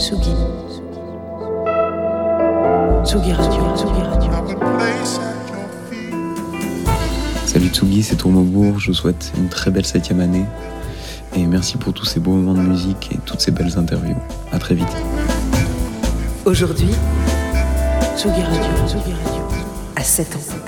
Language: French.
Tsugi. Tsugi Radio. Salut Tsugi, c'est Tourmaubourg. Je vous souhaite une très belle septième année. Et merci pour tous ces beaux moments de musique et toutes ces belles interviews. À très vite. Aujourd'hui, Tsugi Radio. Tsugi Radio. À 7 ans.